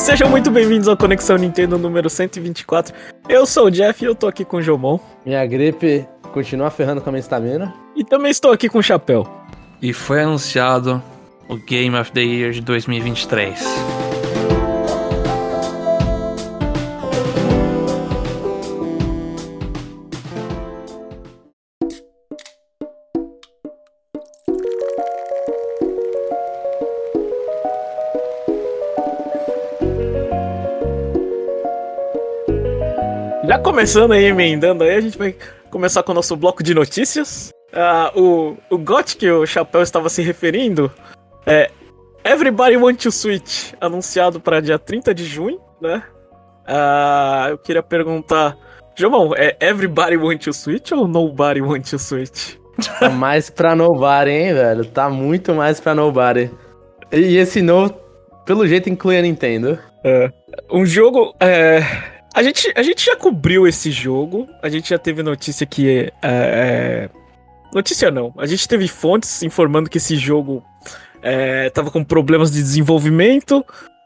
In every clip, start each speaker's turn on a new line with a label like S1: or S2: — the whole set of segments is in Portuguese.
S1: sejam muito bem-vindos ao Conexão Nintendo número 124. Eu sou o Jeff e eu tô aqui com o Jomon.
S2: Minha gripe continua ferrando com a minha estamina.
S1: E também estou aqui com o Chapéu.
S3: E foi anunciado o Game of the Year de 2023.
S1: Começando aí, emendando aí, a gente vai começar com o nosso bloco de notícias. Ah, o, o GOT que o Chapéu estava se referindo é Everybody Want to Switch, anunciado para dia 30 de junho, né? Ah, eu queria perguntar, Jomão, é Everybody Want to Switch ou Nobody Want to Switch?
S2: Tá mais pra nobody, hein, velho? Tá muito mais pra nobody. E esse novo, pelo jeito, inclui a Nintendo.
S1: É. Um jogo. É, a, gente, a gente já cobriu esse jogo. A gente já teve notícia que. É, é, notícia não. A gente teve fontes informando que esse jogo é, tava com problemas de desenvolvimento.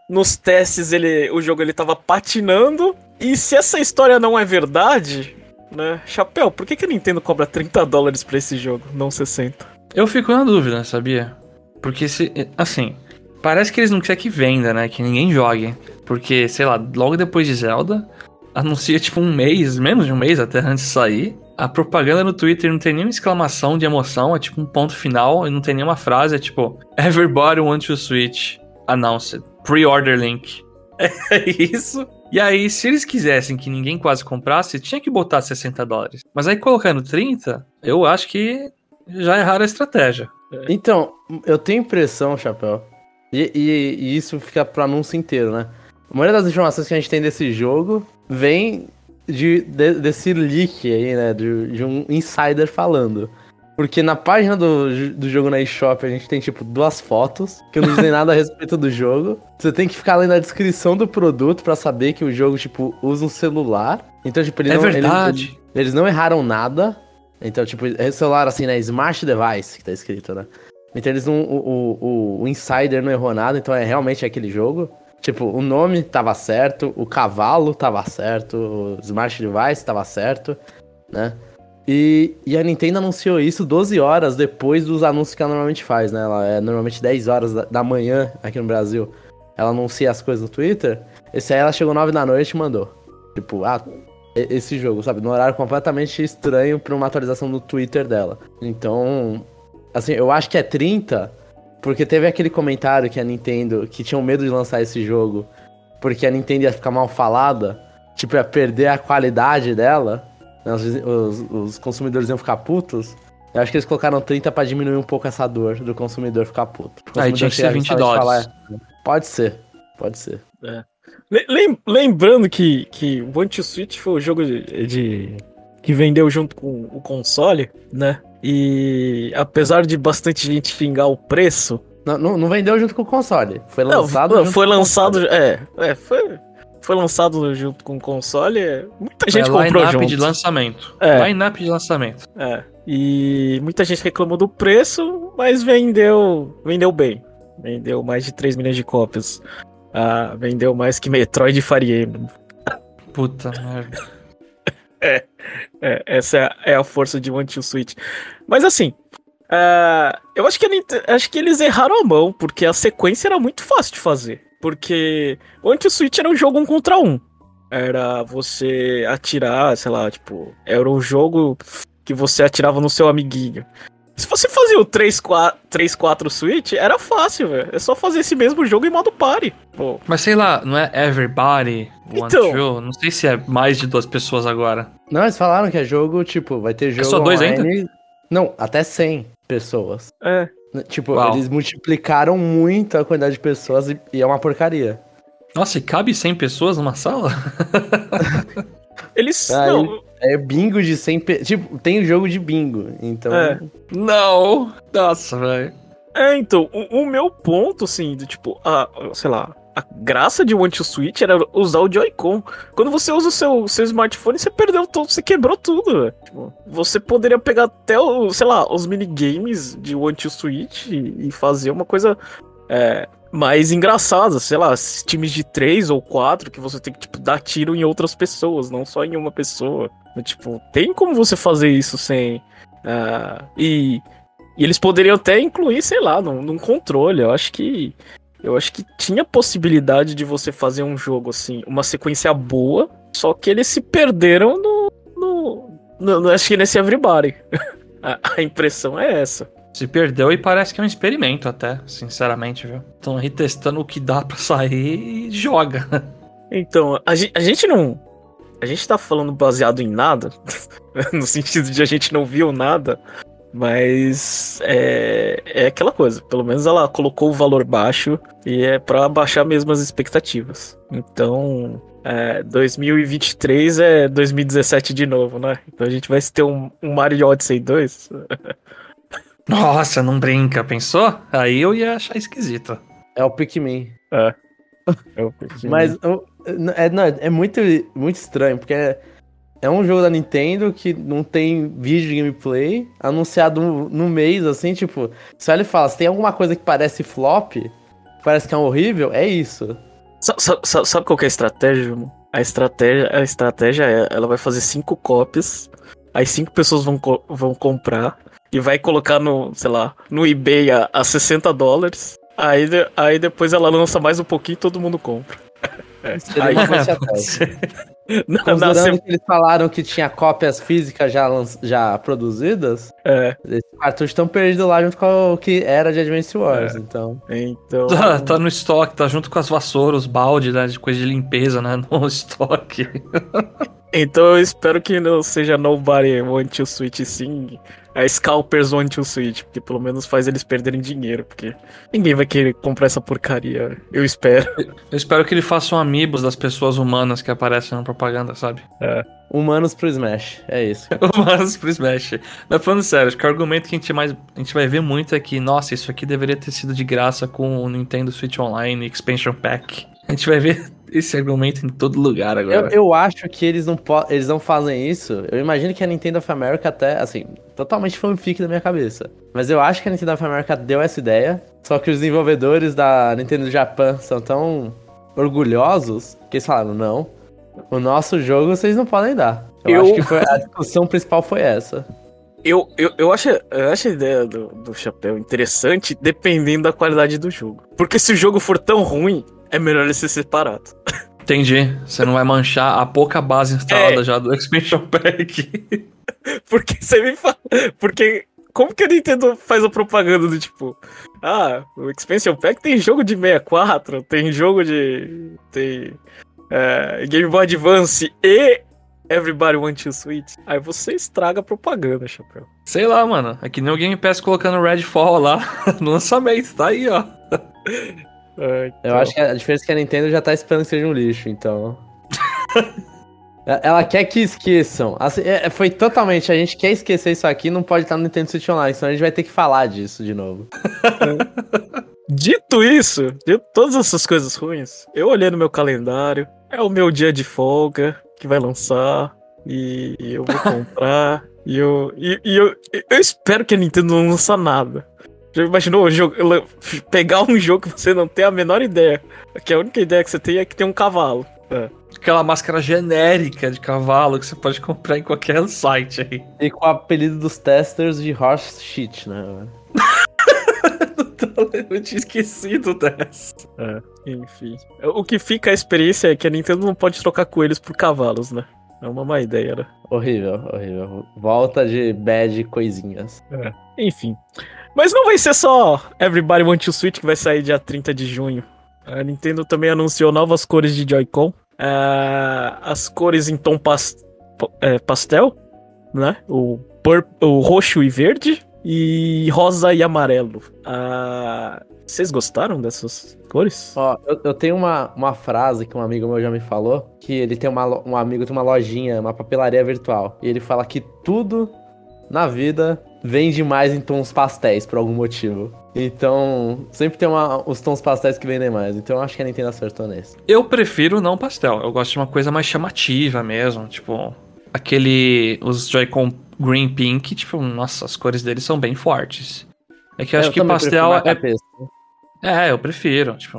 S1: Nos testes ele, o jogo ele tava patinando. E se essa história não é verdade, né? Chapéu, por que, que a Nintendo cobra 30 dólares pra esse jogo, não 60?
S3: Eu fico na dúvida, sabia? Porque se. Assim, parece que eles não querem que venda, né? Que ninguém jogue. Porque, sei lá, logo depois de Zelda, anuncia tipo um mês, menos de um mês até antes de sair. A propaganda no Twitter não tem nenhuma exclamação de emoção, é tipo um ponto final e não tem nenhuma frase, é tipo Everybody wants to switch, announced, pre-order link. É isso. E aí, se eles quisessem que ninguém quase comprasse, tinha que botar 60 dólares. Mas aí colocando 30, eu acho que já erraram a estratégia.
S2: Então, eu tenho impressão, Chapéu, e, e- e isso fica pro anúncio inteiro, né? A maioria das informações que a gente tem desse jogo vem de, de- desse leak aí, né? De, de um insider falando. Porque na página do, do jogo na eShop a gente tem, tipo, duas fotos que não dizem nada a respeito do jogo. Você tem que ficar lendo a descrição do produto pra saber que o jogo, tipo, usa um celular. Então, tipo, ele
S3: É
S2: não, ele-
S3: verdade.
S2: ele- eles não erraram nada. Então, tipo, é celular assim, né? Smart device que tá escrito, né? Então eles não. O, o, o- Insider não errou nada, então é realmente aquele jogo. Tipo, o nome tava certo, o cavalo tava certo, o Smart Device tava certo, né? E, e a Nintendo anunciou isso 12 horas depois dos anúncios que ela normalmente faz, né? Ela é normalmente 10 horas da, da manhã aqui no Brasil. Ela anuncia as coisas no Twitter. Esse aí ela chegou 9 da noite e mandou. Tipo, ah, esse jogo, sabe? No horário completamente estranho pra uma atualização do Twitter dela. Então, assim, eu acho que é 30, porque teve aquele comentário que a Nintendo, que tinham medo de lançar esse jogo, porque a Nintendo ia ficar mal falada, tipo, ia perder a qualidade dela, né? os, os- os consumidores iam ficar putos. Eu acho que eles colocaram 30 pra diminuir um pouco essa dor do consumidor ficar puto. O
S3: Aí
S2: consumidor
S3: tinha que ser
S2: chegar
S3: 20
S2: e falar,
S3: dólares.
S2: "É, Pode ser, pode ser.
S1: Le- lem- lembrando que, que o Want to Switch foi o jogo de, de- que vendeu junto com o console, né? E apesar de bastante gente xingar o preço,
S2: Não, não, não vendeu junto com o console. Foi lançado.
S1: não,
S2: junto
S1: foi lançado,
S2: console.
S1: é, é, foi, foi lançado junto com o console. é, Muita gente
S3: é
S1: comprou
S3: line-up
S1: junto.
S3: de lançamento.
S1: É.
S3: Line-up de lançamento.
S1: É. E muita gente reclamou do preço, mas vendeu, vendeu bem. Vendeu mais de 3 milhões de cópias. Ah, vendeu mais que Metroid e Fire Emblem.
S3: Puta merda.
S1: É, essa é a, é a força de One to Switch. Mas assim, ah, eu acho que, acho que eles erraram a mão, porque a sequência era muito fácil de fazer. Porque One to Switch era um jogo um contra um. Era você atirar, sei lá, tipo, era um jogo que você atirava no seu amiguinho. Se você fazia o 3-4 Switch, era fácil, velho. É só fazer esse mesmo jogo em modo party. Pô,
S3: Mas sei lá, não é everybody want
S1: Então.
S3: to? Não sei se é mais de duas pessoas agora.
S2: Não, eles falaram que é jogo, tipo, vai ter jogo
S3: só dois
S2: online. Não, até 100 pessoas.
S1: é.
S2: Tipo,
S3: Uau.
S2: eles multiplicaram muito a quantidade de pessoas e, e é uma porcaria.
S3: Nossa, e cabe 100 pessoas numa sala?
S1: Eles.
S2: Ah,
S1: não,
S2: É bingo de 100 pe... Tipo, tem o jogo de bingo. Então.
S1: É.
S3: Não! Nossa, velho.
S1: É, então, o, o meu ponto, assim, do tipo, a, sei lá, a graça de One to Switch era usar o Joy-Con. Quando você usa o seu, seu smartphone, você perdeu tudo, você quebrou tudo, velho. Tipo, você poderia pegar até, o, sei lá, os minigames de One to Switch e, e fazer uma coisa é, mais engraçadas, sei lá, times de três ou quatro que você tem que, tipo, dar tiro em outras pessoas, não só em uma pessoa. Tipo, tem como você fazer isso sem. Uh, e, e, eles poderiam até incluir, sei lá, num, num controle. Eu acho que. Eu acho que tinha possibilidade de você fazer um jogo assim, uma sequência boa, só que eles se perderam no. no, no, acho que nesse Everybody. a, a impressão é essa.
S3: Se perdeu e parece que é um experimento até, sinceramente, viu? Estão aí testando o que dá para sair e joga.
S1: Então, a, a gente não. A gente tá falando baseado em nada, no sentido de a gente não viu nada, mas é, é aquela coisa. Pelo menos ela colocou o valor baixo e é para baixar mesmo as expectativas. Então, é, 2023 é 2017 de novo, né? Então a gente vai ter um, um Mario Odyssey 2.
S3: Nossa, não brinca, pensou? Aí eu ia achar esquisito.
S2: É o Pikmin.
S1: É. É o Pikmin.
S2: Mas é, não, é muito, muito estranho, porque é, é um jogo da Nintendo que não tem vídeo de gameplay, anunciado no, no mês, assim, tipo, se ele fala, se tem alguma coisa que parece flop, parece que é um horrível, é isso.
S1: Sabe, sabe, sabe qual que é a estratégia, A estratégia, a estratégia é, ela vai fazer cinco cópias, aí cinco pessoas vão, vão comprar, e vai colocar no, sei lá, no eBay a, a 60 dólares. Aí, aí depois ela lança mais um pouquinho e todo mundo compra.
S2: É. Aí não, Considerando que eles falaram que tinha cópias físicas já, já produzidas,
S1: é.
S2: esses cartuchos estão perdidos lá junto com o que era de Advance Wars, é. então...
S1: então...
S3: Tá, tá, no estoque, tá junto com as vassouras, os balde, né, de coisa de limpeza, né, no estoque.
S1: Então eu espero que não seja Nobody Want to Switch sim, a Scalpers Want to Switch, porque pelo menos faz eles perderem dinheiro, porque ninguém vai querer comprar essa porcaria, eu espero.
S3: Eu espero que ele faça um amigos das pessoas humanas que aparecem na propaganda, sabe?
S2: É. Humanos pro Smash, é isso.
S3: humanos pro Smash. Mas falando sério, acho que o argumento que a gente, mais, a gente vai ver muito é que, nossa, isso aqui deveria ter sido de graça com o Nintendo Switch Online Expansion Pack. A gente vai ver esse argumento em todo lugar agora.
S2: Eu, eu acho que eles não, eles não fazem isso. Eu imagino que a Nintendo of America até, assim, totalmente fanfic da minha cabeça. Mas eu acho que a Nintendo of America deu essa ideia. Só que os desenvolvedores da Nintendo Japan são tão orgulhosos que eles falaram: não, o nosso jogo vocês não podem dar. Eu, eu... acho que foi, a discussão principal foi essa.
S1: Eu, eu, eu, acho, eu acho a ideia do, do chapéu interessante dependendo da qualidade do jogo. Porque se o jogo for tão ruim, é melhor ele ser separado.
S3: Entendi. Você não vai manchar a pouca base instalada é. já do Expansion Pack.
S1: Porque você me fala. Porque. Como que a Nintendo faz a propaganda do tipo. Ah, o Expansion Pack tem jogo de 64, tem jogo de. Tem. É, Game Boy Advance e Everybody Want to Switch. Aí você estraga a propaganda, chapéu.
S3: Sei lá, mano. É que nem o Game Pass colocando Redfall lá no lançamento, tá aí, ó.
S2: É, então... Eu acho que a diferença é que a Nintendo já tá esperando que seja um lixo, então. Ela quer que esqueçam. Assim, é, foi totalmente. A gente quer esquecer isso aqui, não pode estar no Nintendo Switch Online, senão a gente vai ter que falar disso de novo.
S1: Dito isso, de todas essas coisas ruins, eu olhei no meu calendário. É o meu dia de folga que vai lançar. E eu vou comprar. e eu, e, e eu, eu espero que a Nintendo não lança nada. Já imaginou jogo, pegar um jogo que você não tem a menor ideia? Que a única ideia que você tem é que tem um cavalo. É.
S3: Aquela máscara genérica de cavalo que você pode comprar em qualquer site aí.
S2: E com o apelido dos testers de horse shit, né?
S3: Eu tinha esquecido dessa.
S1: É, enfim. O que fica a experiência é que a Nintendo não pode trocar coelhos por cavalos, né? É uma má ideia, né?
S2: Horrível, horrível. Volta de bad coisinhas.
S1: É. Enfim. Mas não vai ser só Everybody Want to Switch que vai sair dia 30 de junho. A Nintendo também anunciou novas cores de Joy-Con. Uh, as cores em tom é, pastel, né? O, o roxo e verde. E rosa e amarelo. Uh, vocês gostaram dessas cores?
S2: Ó, eu, eu, tenho uma, uma frase que um amigo meu já me falou. Que ele tem uma, um amigo tem uma lojinha, uma papelaria virtual. E ele fala que tudo na vida vende mais em tons pastéis por algum motivo. Então, sempre tem uma, os tons pastéis que vendem mais. Então, eu acho que a Nintendo acertou nesse.
S3: Eu prefiro não pastel. Eu gosto de uma coisa mais chamativa mesmo. Tipo, aquele. Os Joy-Con Green Pink, tipo, nossa, as cores deles são bem fortes. É que eu acho eu que pastel. É, É, eu prefiro, tipo,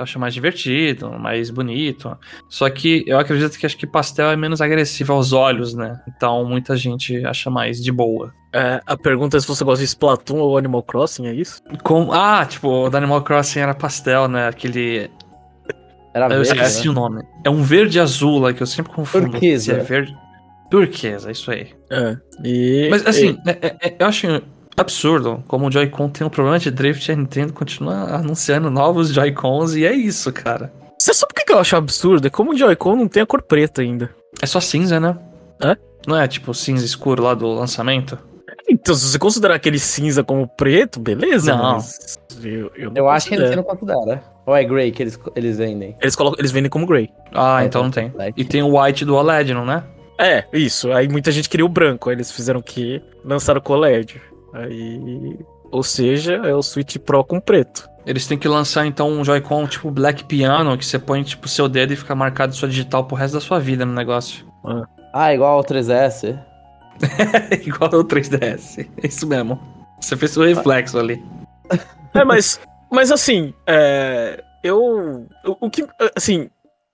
S3: eu acho mais divertido, mais bonito. Só que eu acredito que acho que pastel é menos agressivo aos olhos, né? Então muita gente acha mais de boa.
S1: É, a pergunta é se você gosta de Splatoon ou Animal Crossing, é isso?
S3: Com... Ah, tipo, o do Animal Crossing era pastel, né? Aquele.
S2: Era
S3: eu
S2: verde,
S3: esqueci
S2: né?
S3: o nome. É um verde azul lá que eu sempre confundo.
S2: Turquesa.
S3: Se é verde. Turquesa, isso aí.
S1: É. E,
S3: Mas assim, é- é- é- eu acho absurdo como o Joy-Con tem um problema de drift e a Nintendo continua anunciando novos Joy-Cons e é isso, cara.
S1: Você sabe o que eu acho absurdo? É como o Joy-Con não tem a cor preta ainda.
S3: É só cinza, né?
S1: É?
S3: Não é tipo cinza escuro lá do lançamento?
S1: Então, se você considerar aquele cinza como preto, beleza,
S3: Não.
S1: mas eu, eu, não
S2: Eu acho que a
S1: considero.
S2: Nintendo considera. Ou é Grey que eles, eles vendem?
S1: Eles, colocam, eles vendem como Grey.
S3: Ah,
S2: É,
S3: então não
S2: tem.
S3: E tem o white do OLED, não é?
S1: É, isso. Aí muita gente queria o branco. Aí eles fizeram o quê? Lançaram o OLED. Aí. Ou seja, é o Switch Pro com preto.
S3: Eles têm que lançar então um Joy-Con tipo Black Piano, que você põe tipo seu dedo e fica marcado sua digital pro resto da sua vida no negócio.
S2: Ah, igual ao 3S.
S3: Igual o 3DS. É isso mesmo. Você fez o reflexo ali.
S1: É, mas. mas assim, é, eu. O, o que. Assim.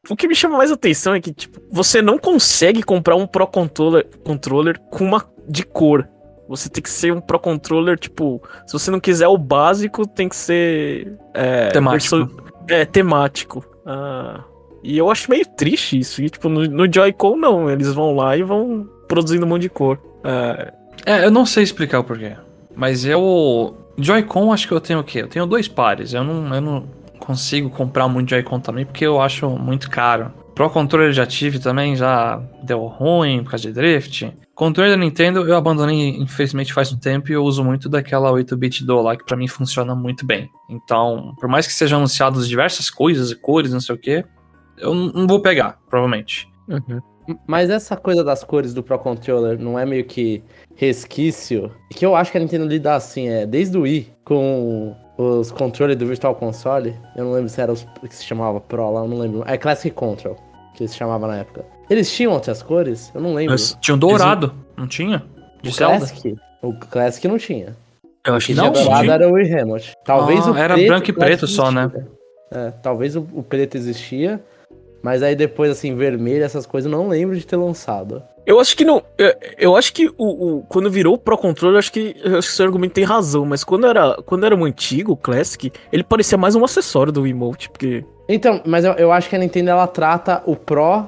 S1: O que me chama mais atenção é que, tipo, você não consegue comprar um Pro Controller, controller com uma de cor. Você tem que ser um Pro Controller, tipo, se você não quiser o básico, tem que ser. É,
S3: Temático.
S1: é, temático. Ah, e eu acho meio triste isso. E, tipo, no, no Joy-Con, não. Eles vão lá e vão produzindo um monte de cor. Ah,
S3: É, eu não sei explicar o porquê. Mas eu. Joy-Con, acho que eu tenho o quê? Eu tenho dois pares. Eu não, eu não consigo comprar muito Joy-Con também porque eu acho muito caro. Pro controller já tive também, já deu ruim por causa de drift. Controle da Nintendo eu abandonei, infelizmente, faz um tempo e eu uso muito daquela 8-bit do lá, que pra mim funciona muito bem. Então, por mais que sejam anunciados diversas coisas, cores, não sei o que, eu não vou pegar, provavelmente.
S1: uhum.
S2: Mas essa coisa das cores do Pro Controller não é meio que resquício? Que eu acho que a Nintendo lida assim, é desde o Wii com os controles do Virtual Console. Eu não lembro se era os que se chamava Pro lá, eu não lembro. É Classic Control, que se chamava na época. Eles tinham outras cores? Eu não lembro.
S1: Mas
S3: Tinha um dourado, não tinha? De
S2: o
S3: Zelda?
S2: Classic? O Classic não tinha.
S1: eu acho
S2: O que
S1: que
S2: tinha
S3: Não,
S2: dourado era o Remote. Talvez
S3: Ah,
S2: o
S3: era
S2: preto
S3: branco e preto só, né?
S2: É, talvez o, o preto existia, mas aí depois, assim, vermelho, essas coisas, eu não lembro de ter lançado.
S1: Eu acho que não. Eu, eu acho que o, o- quando virou o Pro Controller, eu acho que, eu acho que seu argumento tem razão. Mas quando era, quando era o antigo, o Classic, ele parecia mais um acessório do Emote, porque.
S2: Então, mas eu, eu acho que a Nintendo ela trata o Pro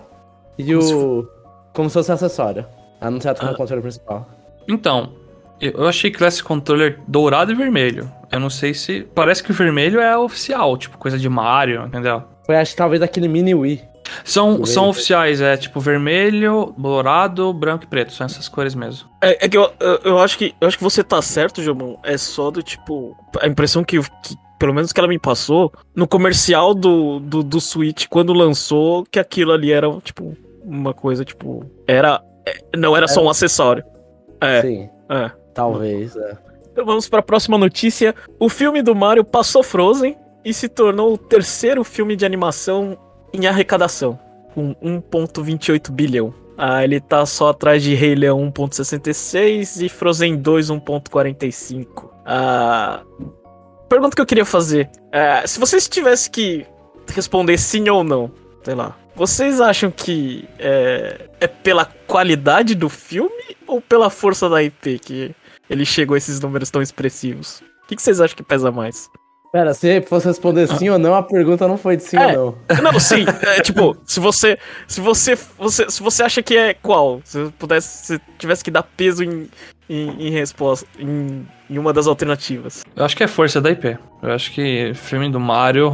S2: e
S1: Como se
S2: o. Como se fosse acessório. Ela não trata como
S1: Ah.
S2: controle principal.
S3: Então, eu achei Classic Controller dourado e vermelho. Eu não sei se. Parece que o vermelho é oficial, tipo coisa de Mario, entendeu?
S2: Foi, acho que talvez aquele mini Wii.
S3: São, são oficiais, é tipo vermelho, dourado, branco e preto. São essas cores mesmo.
S1: É, é que eu, eu, eu acho que. Eu acho que você tá certo, Jomão. É só do tipo. A impressão que, que. Pelo menos que ela me passou, no comercial do, do, do Switch, quando lançou, que aquilo ali era, tipo, uma coisa, tipo. Era. é, Não era só um acessório. É,
S2: Sim,
S1: é.
S2: talvez. É.
S1: Então vamos para a próxima notícia. O filme do Mario passou Frozen e se tornou o terceiro filme de animação em arrecadação, com 1,28 bilhão. Ah, ele tá só atrás de Rei Leão 1.66 e Frozen 2 1.45. Ah, pergunta que eu queria fazer. Ah, se vocês tivessem que responder sim ou não, sei lá. Vocês acham que é, é pela qualidade do filme ou pela força da IP que ele chegou a esses números tão expressivos? O que, que vocês acham que pesa mais?
S2: Pera, se fosse responder sim ou não, a pergunta não foi de sim
S1: É.
S2: ou não.
S1: Não, sim, é, tipo, se você, se você, você, se você acha que é qual, se pudesse, se tivesse que dar peso em, em, em resposta, em, em uma das alternativas.
S3: Eu acho que é força da IP. Eu acho que filme do Mario.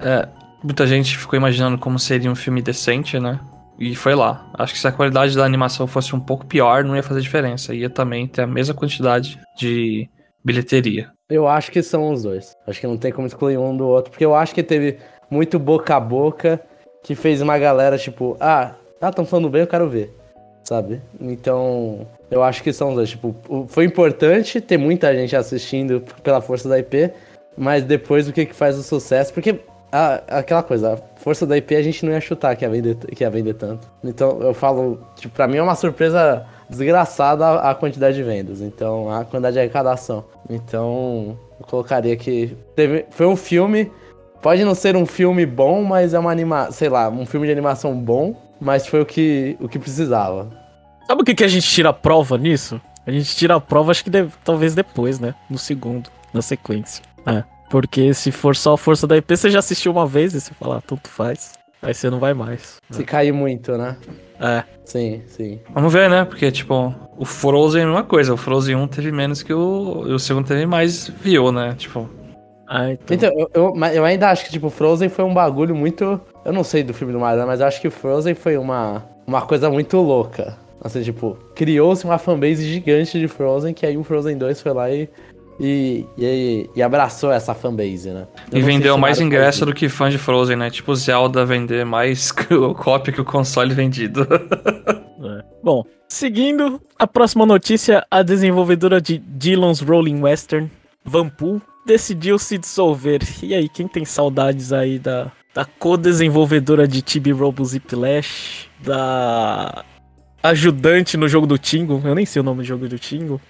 S3: É, muita gente ficou imaginando como seria um filme decente, né? E foi lá. Acho que se a qualidade da animação fosse um pouco pior, não ia fazer diferença. Ia também ter a mesma quantidade de bilheteria.
S2: Eu acho que são os dois. Acho que não tem como excluir um do outro, porque eu acho que teve muito boca a boca que fez uma galera tipo, ah, ah, tão falando bem, eu quero ver. Sabe? Então, eu acho que são dois. Tipo, foi importante ter muita gente assistindo pela força da IP, mas depois o que que faz o sucesso? Porque a- aquela coisa, a força da IP a gente não ia chutar que ia vender, que ia vender tanto. Então, eu falo, tipo, pra mim é uma surpresa desgraçada a, a quantidade de vendas. Então, a quantidade de arrecadação. Então, Eu colocaria que teve, foi um filme. Pode não ser um filme bom, mas é uma anima, sei lá, um filme de animação bom, mas foi o que, o que precisava.
S1: Sabe o que, que a gente tira a prova nisso? A gente tira a prova, acho que deve, talvez depois, né? No segundo, na sequência. É. Porque se for só a força da IP, você já assistiu uma vez e você fala, ah, tanto faz. Aí você não vai mais.
S2: Se cair muito, né?
S1: É.
S2: Sim, sim.
S3: Vamos ver, né? Porque, tipo, o Frozen é uma coisa. O Frozen 1 teve menos que o. E o segundo teve mais view, né? Tipo.
S1: Ah, então.
S2: Então, eu, eu, mas eu ainda acho que, tipo, Frozen foi um bagulho muito. Eu não sei do filme do Mario, mas eu acho que Frozen foi uma, uma coisa muito louca. Assim, tipo, criou-se uma fanbase gigante de Frozen, que aí o Frozen 2 foi lá e. E, e, e abraçou essa fanbase, né? Eu
S3: E vendeu
S2: se
S3: mais ingresso do que fã de Frozen, né? Tipo Zelda vender mais cópia que o console vendido.
S1: É. Bom, seguindo a próxima notícia, a desenvolvedora de Dillon's Rolling Western, Vanpool, decidiu se dissolver. E aí, quem tem saudades aí da, da co-desenvolvedora de Tibi Robo Ziplash, da ajudante no jogo do Tingo, eu nem sei o nome do jogo do Tingo.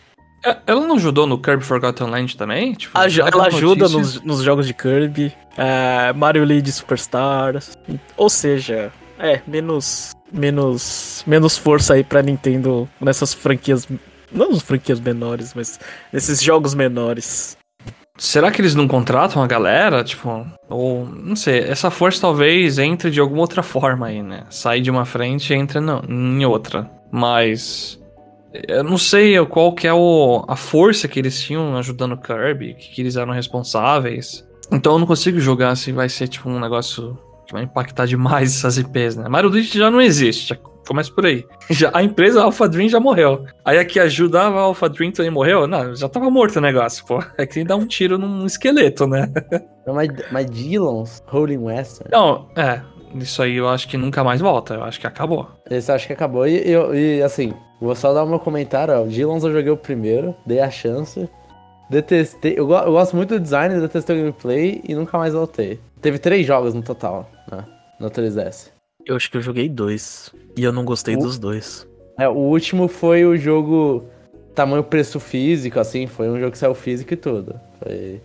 S3: É, Ela não ajudou no Kirby Forgotten Land também? Tipo, ela deu
S1: ajuda nos, nos jogos de Kirby, é, Mario League Superstars, ou seja, é, menos, menos, menos força aí pra Nintendo nessas franquias, não nas franquias menores, mas nesses jogos menores.
S3: Será que eles não contratam a galera? Tipo, ou não sei, essa força talvez entre de alguma outra forma aí, né? Sai de uma frente e entra não, em outra. Mas eu não sei qual que é o, a força que eles tinham ajudando o Kirby, que, que eles eram responsáveis. Então eu não consigo julgar se vai ser tipo um negócio que vai impactar demais essas IPs, né? Mario Luigi já não existe, já começa por aí. Já, a empresa Alpha Dream já morreu. Aí a que ajudava a Alpha Dream também morreu? Não, já tava morto o negócio, pô. É que dá um tiro num esqueleto, né?
S2: Não, mas, mas Dillon's Rolling Western.
S3: Não, é. Isso aí eu acho que nunca mais volta. Eu acho que acabou.
S2: Esse eu acho que acabou. E, eu- e, assim, vou só dar o meu comentário. Ó. Dillon's eu joguei o primeiro, dei a chance. Detestei. Eu, eu gosto muito do design, detestei o gameplay e nunca mais voltei. Teve três jogos no total, né? No 3DS.
S1: Eu acho que eu joguei dois, e eu não gostei
S2: O-
S1: dos dois.
S2: É, o último foi o jogo tamanho preço físico, assim, foi um jogo que saiu físico e tudo. Foi,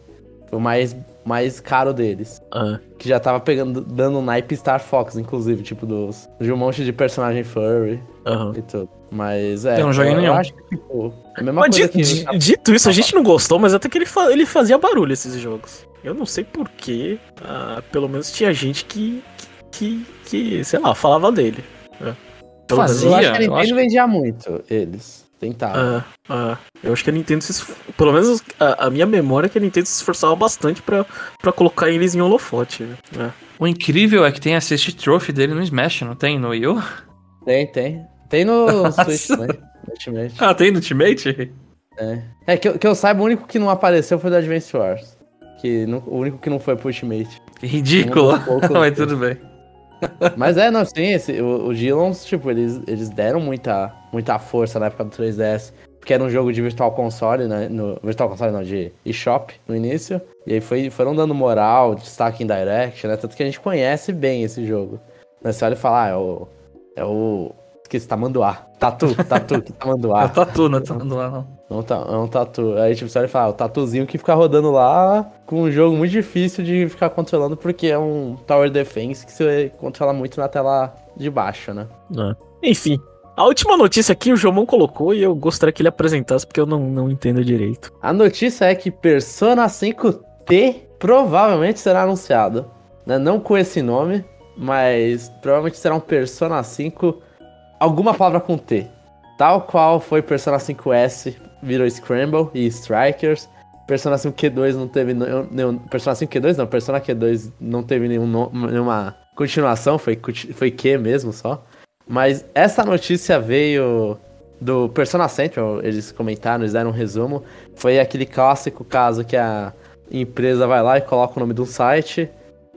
S2: foi o mais, mais caro deles.
S1: Ah,
S2: Que já tava pegando, dando um naipe Star Fox, inclusive, tipo, dos, de um monte de personagem furry
S1: aham.
S2: e tudo. Mas é.
S3: Eu não joguei
S2: eu,
S3: nenhum.
S2: acho que, tipo, a mesma
S1: Mas
S2: coisa
S1: dito,
S2: que.
S1: di- dito isso, a gente não gostou, mas até que ele, fa- ele fazia barulho esses jogos. Eu não sei porquê, ah, pelo menos tinha gente que, que, que, sei lá, falava dele. É. Pelo menos-
S3: Fazia?
S2: Eu acho que a Nintendo
S3: acho-
S2: vendia muito, eles. Tentavam.
S1: Ah, ah, eu acho que a Nintendo se esf... Pelo menos a, a minha memória é que a Nintendo se esforçava bastante pra, pra colocar eles em holofote. né?
S3: O incrível é que tem Assist Trophy dele no Smash, não tem? No Wii U?
S2: Tem, tem. Tem no
S3: Nossa.
S2: Switch também. no Ultimate.
S3: Ah, tem no Ultimate?
S2: É, é que, eu- que eu saiba, o único que não apareceu foi do Advance Wars. Que não- o único que não foi pro Ultimate.
S3: Ridículo.
S2: Um pouco-
S3: Mas tudo bem.
S2: Mas é, não, sim, esse, o, o Gillons, tipo, eles, eles deram muita, muita força na época do 3DS. Porque era um jogo de Virtual Console, né? No, virtual Console não, de eShop no início. E aí foi, foram dando moral, destaque em Direct, né? Tanto que a gente conhece bem esse jogo. Né? Você olha e fala, ah, é o. É o. Esqueci, Tamanduá. Tatu, Tatu, que
S3: É
S2: Tamanduá.
S3: o Tatu, não tá mandando lá, não.
S2: Não tá, é um tatu. Aí, tipo, você olha e fala, ah, o tatuzinho que fica rodando lá com um jogo muito difícil de ficar controlando, porque é um Tower Defense que você controla muito na tela de baixo, né?
S1: Enfim, a última notícia aqui o Jomon colocou e eu gostaria que ele apresentasse porque eu não, não entendo direito.
S2: A notícia é que Persona 5T provavelmente será anunciado. Né? Não com esse nome, mas provavelmente será um Persona 5, alguma palavra com T. Tal qual foi Persona 5S, virou Scramble e Strikers. Persona 5 Q2 não teve nenhum, Persona 5 Q2 não, Persona Q2 não teve nenhum, nenhuma continuação, foi, foi Q mesmo só. Mas essa notícia veio do Persona Central, eles comentaram, eles deram um resumo. Foi aquele clássico caso que a empresa vai lá e coloca o nome de um site,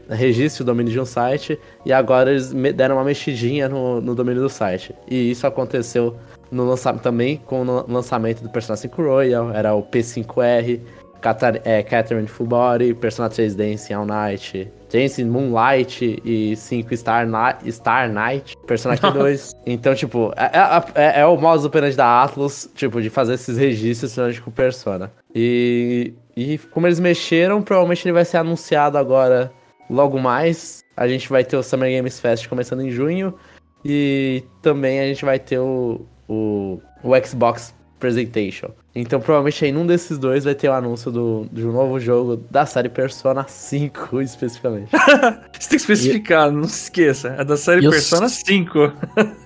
S2: registra o domínio de um site, e agora eles me- deram uma mexidinha no, no domínio do site. E isso aconteceu no lançamento também com o lan- lançamento do Persona 5 Royal, era o P5R, Catar é, Catherine Full Body, Persona 3 Dancing All Night, esse Moonlight e 5 Star, Star Knight, Persona Q2. Então, tipo, é, é, é, é o modo operante da Atlas, tipo, de fazer esses registros com Persona. E, e como eles mexeram, provavelmente ele vai ser anunciado agora logo mais. A gente vai ter o Summer Games Fest começando em junho. E também a gente vai ter o, o, o Xbox Presentation. Então, provavelmente aí num desses dois vai ter o anúncio do, de um novo jogo da série Persona 5, especificamente.
S3: Você tem que especificar, e... não se esqueça. É da série Persona 5.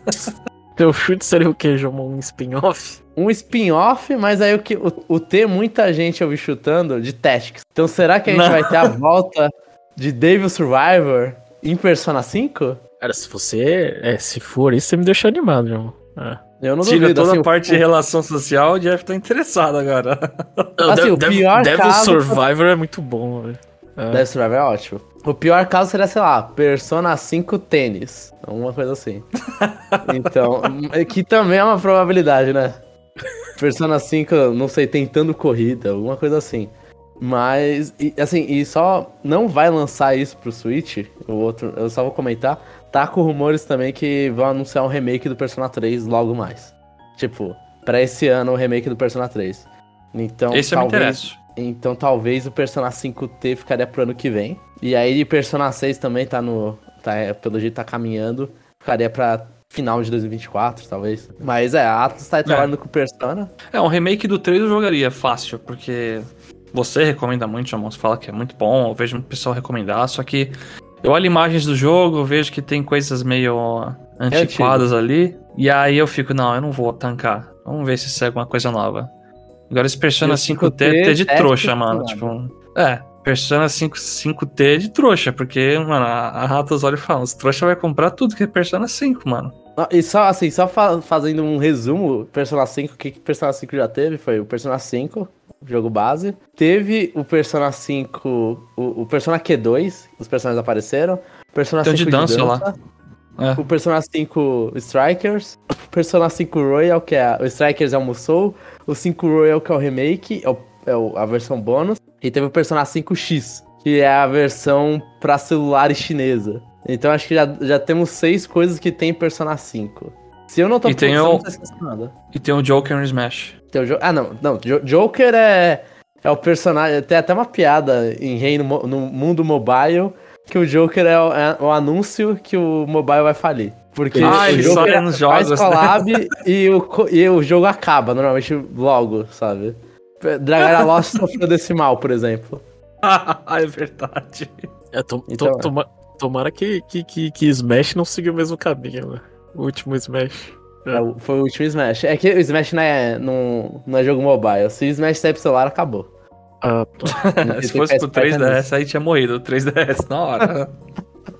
S1: Teu chute seria o que, João? Um spin-off?
S2: Um spin-off, mas aí o, que, o, o T muita gente ouvi chutando de Tactics. Então será que a gente não. vai ter a volta de Devil Survivor em Persona 5?
S1: Cara, se você. É, se for isso, você me deixa animado, João. É.
S3: Eu não Tira duvido, toda assim, a parte o... de relação social, o Jeff tá interessado agora.
S1: Assim, o pior Devil caso... Survivor é muito bom, velho.
S2: É. Devil Survivor é ótimo. O pior caso seria, sei lá, Persona 5 tênis. Uma coisa assim. então, que também é uma probabilidade, né? Persona 5, não sei, tentando corrida, alguma coisa assim. Mas, e, assim, e só não vai lançar isso pro Switch, o outro, eu só vou comentar, tá com rumores também que vão anunciar um remake do Persona 3 logo mais. Tipo, pra esse ano o remake do Persona 3. Então,
S3: esse talvez, eu me interesso.
S2: Então talvez o Persona 5T ficaria pro ano que vem. E aí Persona 6 também tá no. Tá, pelo jeito tá caminhando. Ficaria pra final de 2024, talvez. Mas é, a Atlas tá trabalhando é. com Persona.
S3: É, um remake do 3 eu jogaria fácil, porque você recomenda muito, Jamon. Você fala que é muito bom, eu vejo muito pessoal recomendar, só que eu olho imagens do jogo, vejo que tem coisas meio antiquadas é ali, e aí eu fico, não, eu não vou tancar. Vamos ver se isso é alguma coisa nova. Agora esse Persona 5T é de trouxa, mano. Tipo, é, Persona 5, 5T é de trouxa, porque, mano, a Ratos olha e fala, os trouxa vai comprar tudo que é Persona 5, mano.
S2: E só assim, só fa fazendo um resumo, Persona 5, o que, que Persona 5 já teve foi o Persona 5, jogo base. Teve o Persona 5, o, o Persona Q2, os personagens apareceram. Persona
S3: Tem 5 de dança, de dança
S2: lá. É. O Persona 5 Strikers, o Persona 5 Royal, que é o Strikers é o Musou, o 5 Royal, que é o remake, é, o, é a versão bônus, e teve o Persona 5X, que é a versão para celulares chinesa. Então acho que já, já temos seis coisas que tem Persona 5. Se eu não tô
S3: e tem o... nada. E tem o Joker no Smash.
S2: Tem o jo... Ah, não. Não, Joker é, é o personagem. Tem até uma piada em Reino no mundo mobile que o Joker é o, é o anúncio que o mobile vai falir. Porque
S3: ah, o Joker é nos jogos,
S2: faz collab né? e, o, e o jogo acaba, normalmente logo, sabe? Dragara Lost sofreu desse mal, por exemplo.
S3: ah, é verdade.
S1: É, to, então, to, toma, tomara que, que, que, que Smash não siga o mesmo caminho, né? O último Smash.
S2: É. É, foi o último Smash. É que o Smash não é, não, não é jogo mobile. Se o Smash sair pro celular, acabou.
S3: Ah, tá. Se fosse pro 3DS, aí tinha morrido o 3DS na hora.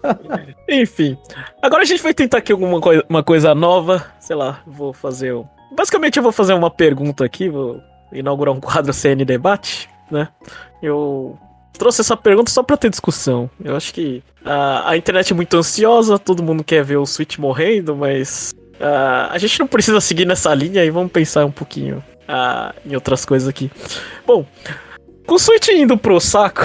S1: Enfim. Agora a gente vai tentar aqui alguma coisa, uma coisa nova. Sei lá, vou fazer. Um... Basicamente, eu vou fazer uma pergunta aqui. Vou inaugurar um quadro CN Debate, né? Eu trouxe essa pergunta só pra ter discussão. Eu acho que a, a internet é muito ansiosa, todo mundo quer ver o Switch morrendo, mas uh, a gente não precisa seguir nessa linha e vamos pensar um pouquinho uh, em outras coisas aqui. Bom, com o Switch indo pro saco,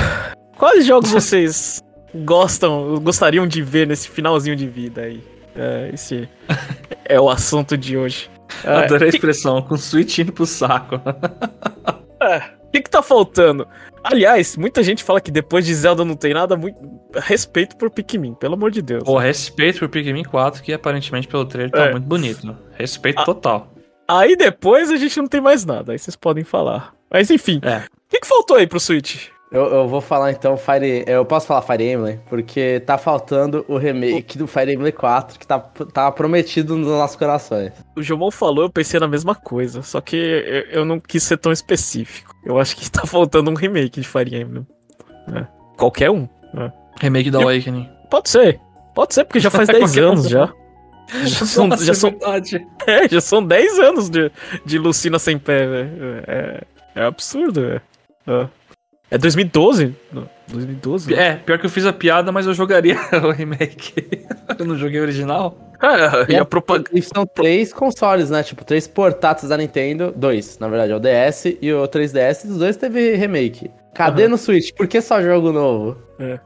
S1: quais jogos vocês gostam, gostariam de ver nesse finalzinho de vida aí? Uh, esse é o assunto de hoje.
S3: Adorei a expressão, com o Switch indo pro saco.
S1: É, o que, que tá faltando? Aliás, muita gente fala que depois de Zelda não tem nada, muito respeito por Pikmin, pelo amor de Deus.
S3: Pô, respeito por Pikmin 4, que aparentemente pelo trailer tá é. muito bonito. Respeito a... total.
S1: Aí depois a gente não tem mais nada, aí vocês podem falar. Mas enfim, é. o que, que faltou aí pro Switch?
S2: Eu, eu, vou falar então Fire. Eu posso falar Fire Emblem? Porque tá faltando o remake do Fire Emblem 4, que tá, tá prometido nos nossos corações.
S1: O Jomon falou, eu pensei na mesma coisa. Só que eu, eu não quis ser tão específico. Eu acho que tá faltando um remake de Fire Emblem. É. Qualquer um. Né?
S3: Remake da Awakening.
S1: Pode ser. Pode ser, porque já faz 10 anos já. Já são, Nossa, já, são, é, já são 10 anos de, de Lucina sem pé, velho. É, é absurdo, velho. É. É 2012? 2012?
S3: É, pior que eu fiz a piada, mas eu jogaria o remake. eu não joguei o original.
S2: É, e, a propag... e são três consoles, né? Tipo, três portáteis da Nintendo. Dois, na verdade, é o DS e o 3DS. Os dois teve remake. Cadê uhum. no Switch? Por que só jogo novo? É.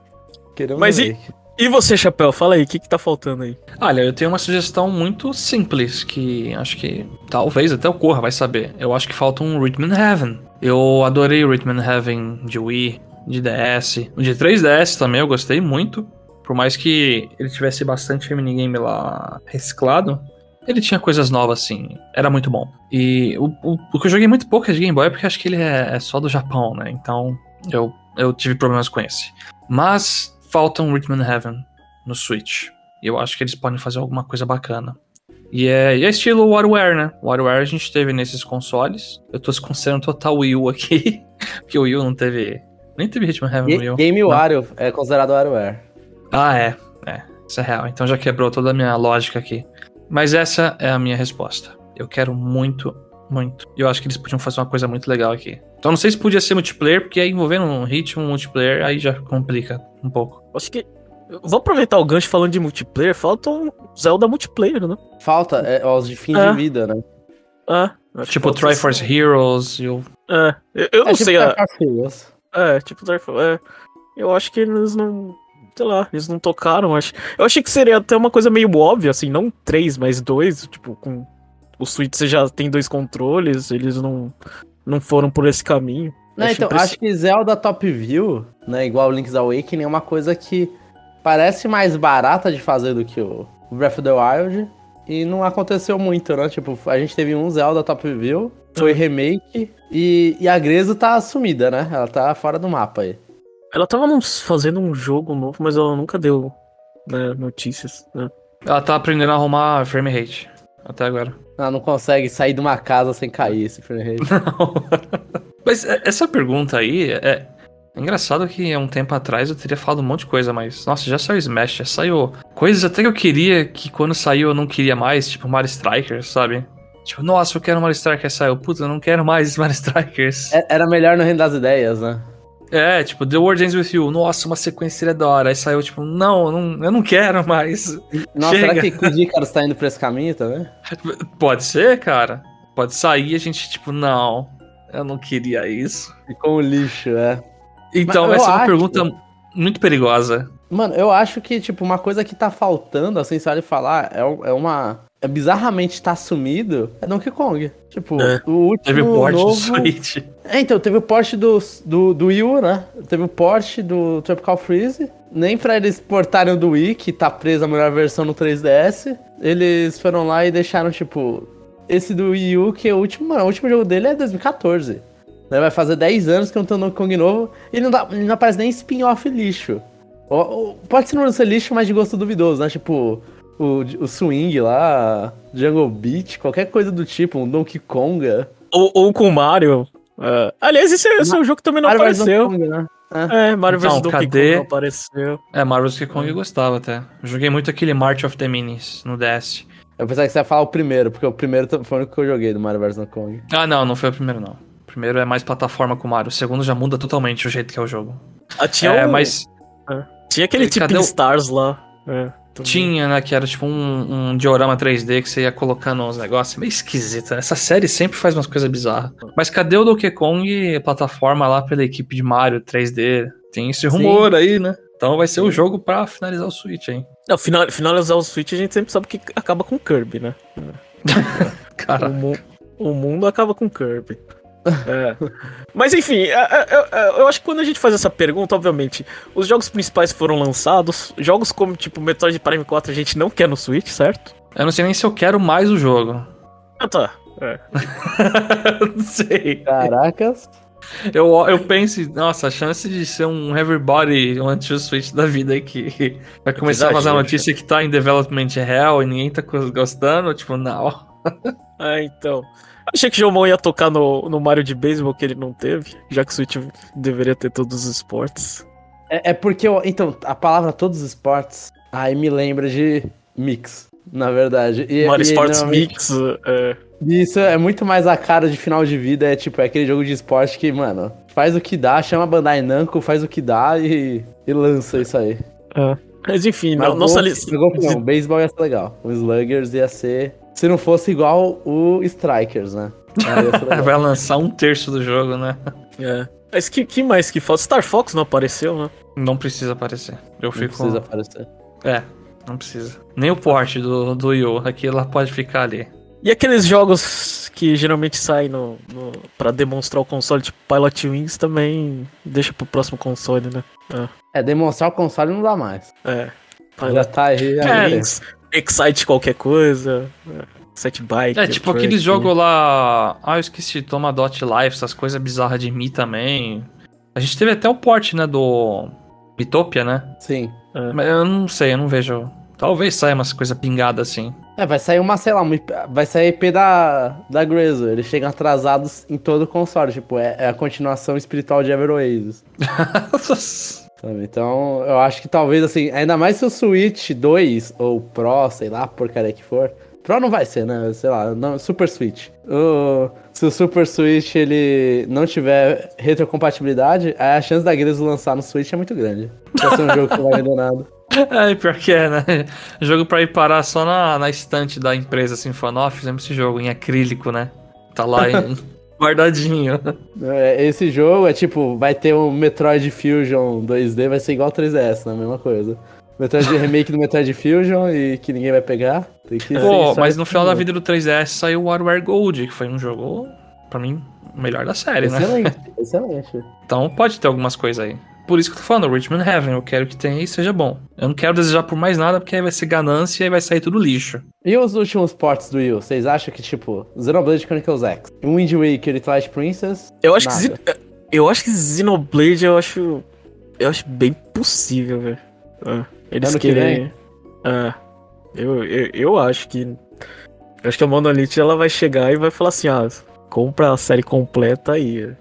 S2: Queremos
S1: Mas e-. E você, Chapéu, fala aí, o que, que tá faltando aí?
S3: Olha, eu tenho uma sugestão muito simples que acho que talvez até ocorra, vai saber. Eu acho que falta um Rhythm Heaven. Eu adorei o Rhythm Heaven de Wii, de DS, de 3DS também eu gostei muito. Por mais que ele tivesse bastante minigame lá reciclado, ele tinha coisas novas assim. Era muito bom. E o, o, o que eu joguei muito pouco é de Game Boy porque acho que ele é, é só do Japão, né? Então eu, eu tive problemas com esse. Mas falta um Rhythm Heaven no Switch. E eu acho que eles podem fazer alguma coisa bacana. E é, e é estilo WarioWare, né? WarioWare a gente teve nesses consoles. Eu tô considerando total Wii U aqui. porque o Wii U não teve. Nem teve Hitman Heaven no Wii U.
S2: Wario é considerado WarioWare.
S3: Ah, é. É. Isso é real. Então já quebrou toda a minha lógica aqui. Mas essa é a minha resposta. Eu quero muito, muito. E eu acho que eles podiam fazer uma coisa muito legal aqui. Então não sei se podia ser multiplayer, porque aí envolvendo um ritmo multiplayer, aí já complica um pouco.
S1: Acho que. Vou aproveitar o gancho falando de multiplayer. Falta um Zelda multiplayer, né?
S2: Falta é, os de fim
S1: É.
S2: de vida, né?
S1: Ah, que
S3: Tipo Triforce
S1: isso.
S3: Heroes e o.
S1: É, eu, eu não
S2: é tipo
S1: sei. a-
S2: Triforce Heroes.
S1: É, tipo Triforce. É, eu acho que eles não. Sei lá, eles não tocaram. Acho. Eu achei que seria até uma coisa meio óbvia, assim, não três, mas dois. Tipo, com. O Switch você já tem dois controles, eles não. Não foram por esse caminho.
S2: Não,
S1: Acho
S2: então,
S1: impressi-
S2: acho que Zelda Top View, né, igual o Link's Awakening, é uma coisa que parece mais barata de fazer do que o Breath of the Wild. E não aconteceu muito, né? Tipo, a gente teve um Zelda Top View, foi remake, e, e a Grezo tá sumida, né? Ela tá fora do mapa aí.
S1: Ela tava fazendo um jogo novo, mas ela nunca deu né, notícias. Né?
S3: Ela tá aprendendo a arrumar frame rate. Até agora.
S2: Ela não consegue sair de uma casa sem cair esse frame rate.
S3: Mas é- essa pergunta aí é. é engraçado que há um tempo atrás eu teria falado um monte de coisa, mas nossa, já saiu Smash, já saiu coisas até que eu queria que quando saiu eu não queria mais, tipo Mario Strikers, sabe? Tipo, nossa, eu quero Mario Strikers, saiu. Puta, eu não quero mais Mario Strikers.
S2: É- Era melhor no reino das ideias, né?
S3: É, tipo, The World Ends With You, nossa, uma sequência seria da hora. Aí saiu, tipo, não, eu não, eu não quero mais.
S2: Nossa,
S3: Chega.
S2: será que Kid Icarus tá indo pra esse caminho também?
S3: Pode ser, cara. Pode sair e a gente, tipo, não, eu não queria isso.
S2: Ficou um lixo, é.
S3: Então,
S2: Mas
S3: essa é uma
S2: acho-
S3: pergunta muito perigosa.
S2: Mano, eu acho que, tipo, uma coisa que tá faltando, assim, olha falar, é, é uma. É bizarramente tá sumido, é Donkey Kong. Tipo,
S1: É.
S2: o último
S3: Teve o porte
S2: novo...
S3: do Switch.
S2: É, então, teve o porte do, do, do Wii U, né? Teve o porte do Tropical Freeze. Nem pra eles portarem o do Wii, que tá preso a melhor versão no 3DS. Eles foram lá e deixaram, tipo, esse do Wii U, que é o último, mano, o último jogo dele é 2014. Né? Vai fazer 10 anos que não tem um Donkey Kong novo. E não, dá, não aparece nem spin-off lixo. Ou- ou- pode ser não ser lixo, mas de gosto duvidoso, né? Tipo, o, o Swing lá, Jungle Beat, qualquer coisa do tipo, um Donkey Konga.
S1: Ou, ou com o Mario. é. Aliás, esse, esse é um jogo que também não
S2: Mario vs.
S1: apareceu.
S2: Donkey Kong, né? É.
S1: É, Mario
S3: Então,
S1: vs Donkey
S3: cadê?
S1: Kong não apareceu.
S3: É, Marvel's Donkey Kong eu gostava até. Eu joguei muito aquele March of the Minis no DS.
S2: Eu pensava que você ia falar o primeiro, porque o primeiro foi o único que eu joguei do Mario vs. Donkey Kong.
S3: Ah, não, não foi o primeiro, não. O primeiro é mais plataforma com o Mario. O segundo já muda totalmente o jeito que é o jogo.
S1: Ah, tinha,
S3: é,
S1: um-
S3: mas
S1: tinha aquele tipo
S3: o-
S1: Stars lá. É.
S3: tinha, né, que era tipo um, um diorama 3D que você ia colocando uns negócios. Meio esquisito. né? Essa série sempre faz umas coisas bizarras. Mas cadê o Donkey Kong, plataforma lá pela equipe de Mario 3D? Tem esse rumor aí, né? Então vai ser o jogo pra finalizar o Switch, hein?
S1: Não, final, finalizar o Switch a gente sempre sabe que acaba com Kirby, né? O,
S3: Cara,
S1: mu- o mundo acaba com Kirby. É. Mas enfim, é, é, é, eu acho que quando a gente faz essa pergunta, obviamente, os jogos principais foram lançados, jogos como tipo Metroid Prime 4 a gente não quer no Switch, certo?
S3: eu não sei nem se eu quero mais o jogo.
S1: Ah tá. É.
S3: não sei.
S2: Caracas.
S3: Eu, eu penso, nossa, a chance de ser um Everybody, um anti-switch da vida aí que vai começar a fazer a
S1: exagero,
S3: notícia que tá em development hell e ninguém tá gostando, tipo, não.
S1: Ah, então. Achei que o Jomon ia tocar no, no Mario de beisebol que ele não teve, já que o Switch deveria ter todos os esportes.
S2: É, é porque, eu, então, a palavra todos os esportes, aí me lembra de mix, na verdade. E,
S1: Mario
S2: e
S1: Sports Mix, é,
S2: Isso é muito mais a cara de final de vida, é tipo, é aquele jogo de esporte que, mano, faz o que dá, chama a Bandai Namco, faz o que dá e, e lança isso aí.
S1: Mas enfim,
S2: Mas
S1: no- nossa lista.
S2: não, beisebol ia ser legal. O Sluggers ia ser. Se não fosse igual o Strikers, né? Legal.
S3: Vai lançar um terço do jogo, né?
S1: É. Mas que, que mais que falta? Star Fox não apareceu, né?
S3: Não precisa aparecer. Eu
S2: Não
S3: fico.
S2: precisa aparecer.
S3: É, não precisa. Nem o porte do, do U. Aqui ela pode ficar ali.
S1: E aqueles jogos que geralmente saem no, no, pra demonstrar o console, tipo Pilot Wings, também deixa pro próximo console, né?
S2: É, demonstrar o console não dá mais.
S1: É.
S2: Já
S1: Pilot
S2: tá aí.
S1: É. Wings, Excite qualquer coisa. É, Excite Bike.
S3: É, tipo aqueles jogos lá. Ah, eu esqueci. Toma Dot Life, essas coisas bizarras de mim também. A gente teve até o porte, né? Do. Bitopia, né?
S2: Sim.
S3: Mas eu não sei, eu não vejo. Talvez saia umas coisas pingadas assim.
S2: É, vai sair uma, sei lá, uma IP vai sair IP da, da Grazer. Eles chegam atrasados em todo o console. Tipo, é, é a continuação espiritual de Ever Oasis. Sabe? Então, eu acho que talvez, assim, ainda mais se o Switch 2 ou Pro, sei lá, porcaria que for. Pro não vai ser, né? Sei lá, não, Super Switch. O- se o Super Switch ele não tiver retrocompatibilidade, aí a chance da Grazer lançar no Switch é muito grande. Vai ser um jogo que não vai vender nada.
S3: É, pior que é, né? Jogo pra ir parar só na, na estante da empresa Sinfonoff. Fizemos esse jogo em acrílico, né? Tá lá em- guardadinho.
S2: É, Esse jogo é tipo, vai ter um Metroid Fusion 2D, vai ser igual ao 3DS, né? Mesma coisa. Metroid remake do Metroid Fusion e que ninguém vai pegar. Tem que
S3: Pô, mas no final da vida do 3DS saiu o WarWare Gold, que foi um jogo, pra mim, o melhor da série, né?
S2: Excelente, excelente.
S3: Então pode ter algumas coisas aí. Por isso que eu tô falando, Richmond Heaven, eu quero que tenha e seja bom. Eu não quero desejar por mais nada, porque aí vai ser ganância e vai sair tudo lixo.
S2: E os últimos ports do Wii U? Vocês acham que, tipo, Xenoblade Chronicles X, Wind Waker e Twilight Princess?
S1: Eu acho
S2: Nada.
S1: que. Eu acho que Xenoblade eu acho. Eu acho bem possível, velho. Ah, eles
S2: Ano que
S1: querem. Ah, eu, eu, eu acho que. Eu acho que a Monolith ela vai chegar e vai falar assim: ah, compra a série completa aí.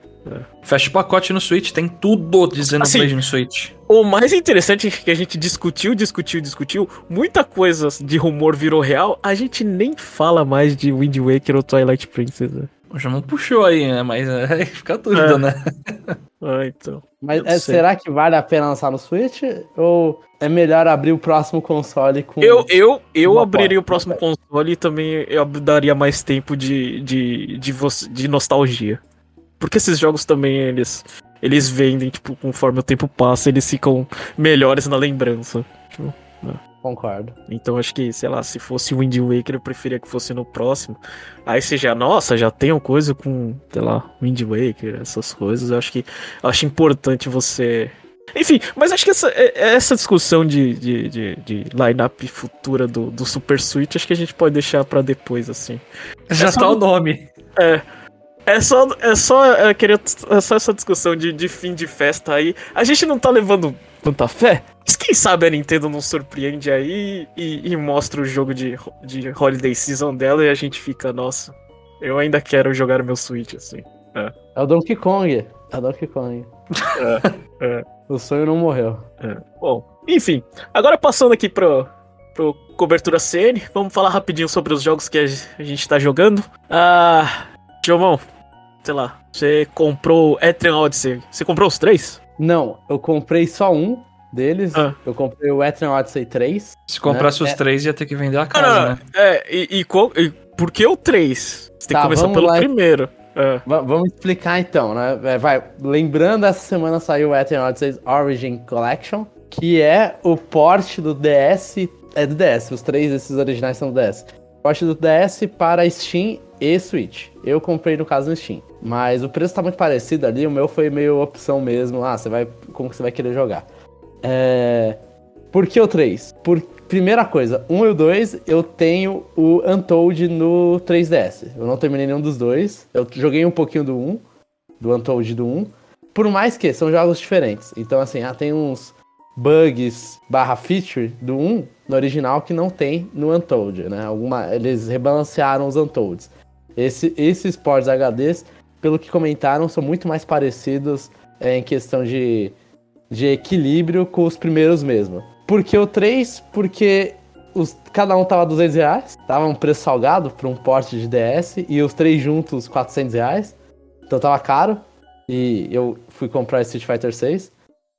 S3: Fecha o pacote no Switch, tem tudo de Xenoblade
S1: Assim,
S3: no Switch.
S1: O mais interessante é que a gente discutiu, discutiu, discutiu, muita coisa de rumor virou real, a gente nem fala mais de Wind Waker ou Twilight Princess. né?
S3: O Jamon puxou aí, né? Mas é, fica a dúvida,
S1: É.
S3: né?
S1: Ah, então.
S2: Mas é, será que vale a pena lançar no Switch? Ou é melhor abrir o próximo console com.
S1: Eu, eu, eu abriria o
S2: porta.
S1: próximo console e também eu daria mais tempo de, de, de, você- de nostalgia. Porque esses jogos também, eles, eles vendem, tipo, conforme o tempo passa, eles ficam melhores na lembrança.
S2: Concordo.
S1: Então acho que, sei lá, se fosse o Wind Waker, eu preferia que fosse no próximo. Aí você já, nossa, já tem uma coisa com, sei lá, Wind Waker, essas coisas. Eu acho que eu acho importante você. Enfim, mas acho que essa, é- essa discussão de, de, de, de line-up futura do, do Super Switch, acho que a gente pode deixar pra depois, assim.
S3: Já
S1: só
S3: tá o
S1: no-
S3: nome.
S1: É só, é só, é, queria, é só essa discussão de, de fim de festa aí. A gente não tá levando tanta fé. Mas quem sabe a Nintendo não surpreende aí e, e mostra o jogo de, de Holiday Season dela e a gente fica, nossa, eu ainda quero jogar meu Switch, assim.
S2: É o Donkey Kong. É o Donkey Kong.
S1: é.
S2: O sonho não morreu.
S1: Bom, enfim, agora passando aqui pro, pro cobertura CN, vamos falar rapidinho sobre os jogos que a a gente tá jogando. Ah, Jomão, sei lá, você comprou Etrian Odyssey, você comprou os três?
S2: Não, eu comprei só um deles.
S1: Ah.
S2: Eu comprei o Etrian Odyssey 3.
S3: Se comprasse
S2: Né?
S3: os
S2: É.
S3: três, ia ter que vender a
S1: Ah,
S3: casa,
S1: não,
S3: né?
S1: É, e, e, qual, e por que o 3? Você tem
S2: Tá,
S1: que começar pelo
S2: lá.
S1: primeiro. É.
S2: Va- vamos explicar então, né? É, Vai, lembrando, essa semana saiu o Etrian Odyssey Origin Collection, que é o port do DS. É do DS, os três desses originais são do DS. Port do DS para Steam e Switch. Eu comprei no caso no Steam. Mas o preço tá muito parecido ali, o meu foi meio opção mesmo. Ah, você vai. Como que você vai querer jogar? É. Por que o 3? Por primeira coisa, 1 e o 2, eu tenho o Untold no 3DS. Eu não terminei nenhum dos dois. Eu joguei um pouquinho do 1, do Untold do 1. Por mais que são jogos diferentes. Então, assim, ah, tem uns bugs barra feature do 1 no original que não tem no Untold, né? Alguma, eles rebalancearam os Untolds. Esse, esses ports HDs, pelo que comentaram, são muito mais parecidos é, em questão de, de equilíbrio com os primeiros mesmo. Por que o 3? Porque os, cada um tava 200 reais, tava um preço salgado para um porte de DS, e os três juntos 400 reais, então tava caro, e eu fui comprar Street Fighter 6,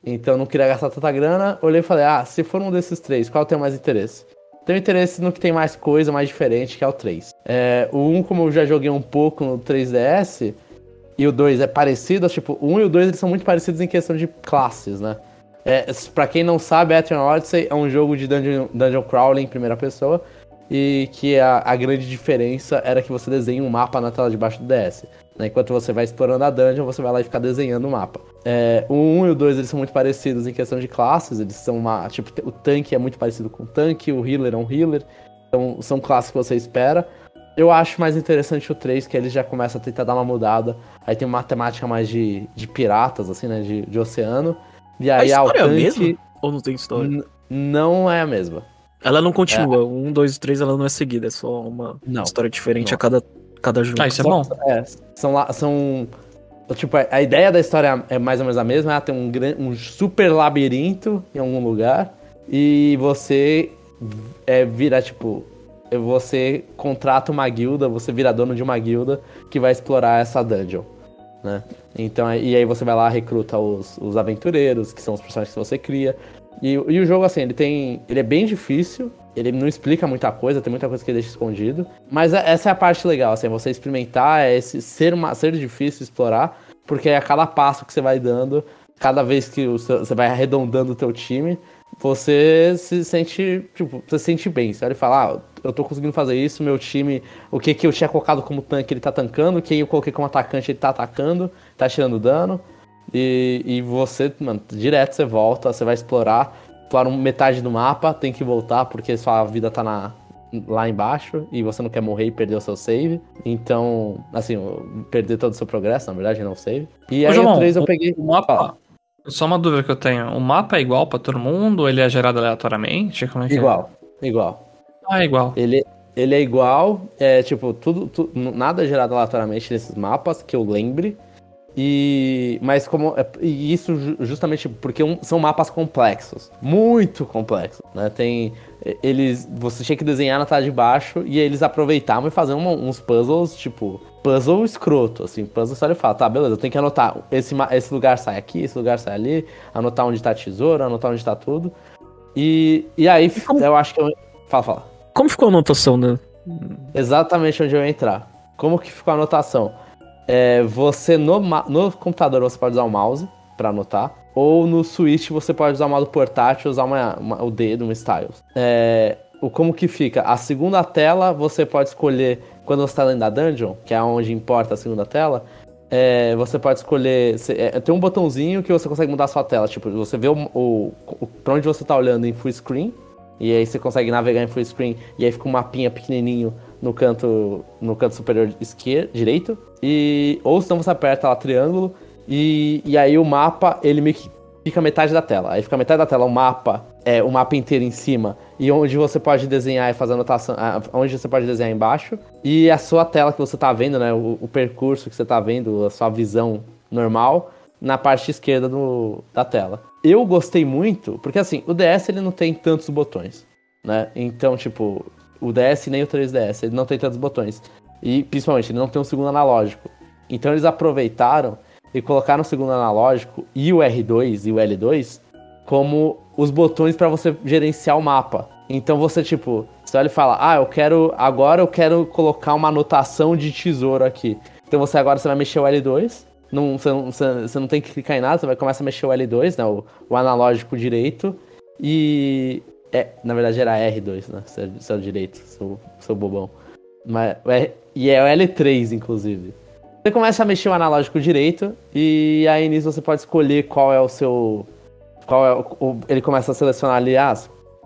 S2: então não queria gastar tanta grana, olhei e falei, ah, se for um desses três, qual tenho mais interesse? Tenho interesse no que tem mais coisa, mais diferente, que é o 3. É, o 1, como eu já joguei um pouco no 3DS, e o 2 é parecido, tipo, o 1 e o 2 eles são muito parecidos em questão de classes, né? É, pra quem não sabe, Etrian Odyssey é um jogo de dungeon, dungeon crawling em primeira pessoa. E que a, a, grande diferença era que você desenha um mapa na tela de baixo do DS. Né? Enquanto você vai explorando a dungeon, você vai lá e fica desenhando o mapa. É, o 1 e o 2 eles são muito parecidos em questão de classes. Eles são uma. Tipo, o tanque é muito parecido com o tanque, o healer é um healer. Então são classes que você espera. Eu acho mais interessante o 3, que ele já começa a tentar dar uma mudada. Aí tem uma temática mais de, de piratas, assim, né? De, de oceano. E aí
S1: a história
S2: o
S1: tanque... é a mesma? Ou não tem história?
S2: não é a mesma.
S1: Ela não continua. É. Um, dois, três, ela não é seguida. É só uma não, história diferente não. a cada, cada jogo.
S3: Ah, isso é bom.
S2: É, são lá, são. Tipo, a ideia da história é mais ou menos a mesma. Ela tem um, um super labirinto em algum lugar. E você é, vira, tipo. Você contrata uma guilda, você vira dono de uma guilda que vai explorar essa dungeon. Né? Então, e aí você vai lá, recruta os, os aventureiros, que são os personagens que você cria. E, e, o jogo, assim, ele tem. Ele é bem difícil, ele não explica muita coisa, tem muita coisa que ele deixa escondido. Mas é, essa é a parte legal, assim, você experimentar, é esse ser, uma, ser difícil explorar, porque a cada passo que você vai dando, cada vez que você vai arredondando o teu time, você se sente, tipo, você se sente bem. Você olha e fala, ah, eu tô conseguindo fazer isso, meu time, o que que eu tinha colocado como tanque, ele tá tancando, quem eu coloquei como atacante, ele tá atacando, tá tirando dano. E, e você, mano, direto você volta, você vai explorar, explora metade do mapa, tem que voltar porque sua vida tá na, lá embaixo e você não quer morrer e perder o seu save. Então, assim, perder todo o seu progresso, na verdade, não o save. E Ô, aí João, o 3 eu peguei.
S3: O mapa. Só uma dúvida que eu tenho. O mapa é igual para todo mundo? Ele é gerado aleatoriamente? Como é que
S2: igual, é? igual.
S3: Ah, é igual.
S2: Ele, ele é igual, é tipo, tudo, tudo, nada é gerado aleatoriamente nesses mapas, que eu lembre. E mas como é, e isso justamente porque um, são mapas complexos, muito complexos, né? Tem eles você tinha que desenhar na tela de baixo e eles aproveitavam e faziam uma, uns puzzles tipo puzzle escroto, assim, puzzle só ele fala, tá, beleza, eu tenho que anotar esse esse lugar sai aqui, esse lugar sai ali, anotar onde tá a tesoura, anotar onde tá tudo. E, e aí e como... eu acho que eu... fala, fala.
S1: Como ficou a anotação, né?
S2: Exatamente onde eu ia entrar. Como que ficou a anotação? É, você no, no computador você pode usar o mouse para anotar. Ou no Switch você pode usar o modo portátil, usar uma, uma, o dedo, um stylus. É, o como que fica? A segunda tela você pode escolher quando você está dentro da dungeon, que é onde importa a segunda tela. É, você pode escolher. É, tem um botãozinho que você consegue mudar a sua tela. Tipo, você vê o, o, o pra onde você está olhando em full screen. E aí você consegue navegar em full screen. E aí fica um mapinha pequenininho no canto no canto superior esquerdo, direito. E ou senão você aperta lá triângulo e, e aí o mapa ele meio que fica metade da tela. Aí fica metade da tela o mapa, é o mapa inteiro em cima e onde você pode desenhar e fazer anotação, onde você pode desenhar embaixo e a sua tela que você tá vendo, né, o, o percurso que você tá vendo, a sua visão normal na parte esquerda do, da tela. Eu gostei muito, porque assim, o DS ele não tem tantos botões, né? Então, tipo, o DS nem o 3DS, ele não tem tantos botões. E principalmente, ele não tem um segundo analógico. Então eles aproveitaram e colocaram o segundo analógico e o R2 e o L2 como os botões para você gerenciar o mapa. Então você, tipo, você olha e fala, ah, eu quero. Agora eu quero colocar uma anotação de tesouro aqui. Então você agora você vai mexer o L2. Não, você, não, você não tem que clicar em nada, você vai começar a mexer o L2, né? O, o analógico direito. E. É, na verdade era R2, né? Seu, seu direito, seu, seu bobão. Mas, é, e é o L3, inclusive. Você começa a mexer o analógico direito, e aí nisso você pode escolher qual é o seu. Qual é o, ele começa a selecionar ali, ah,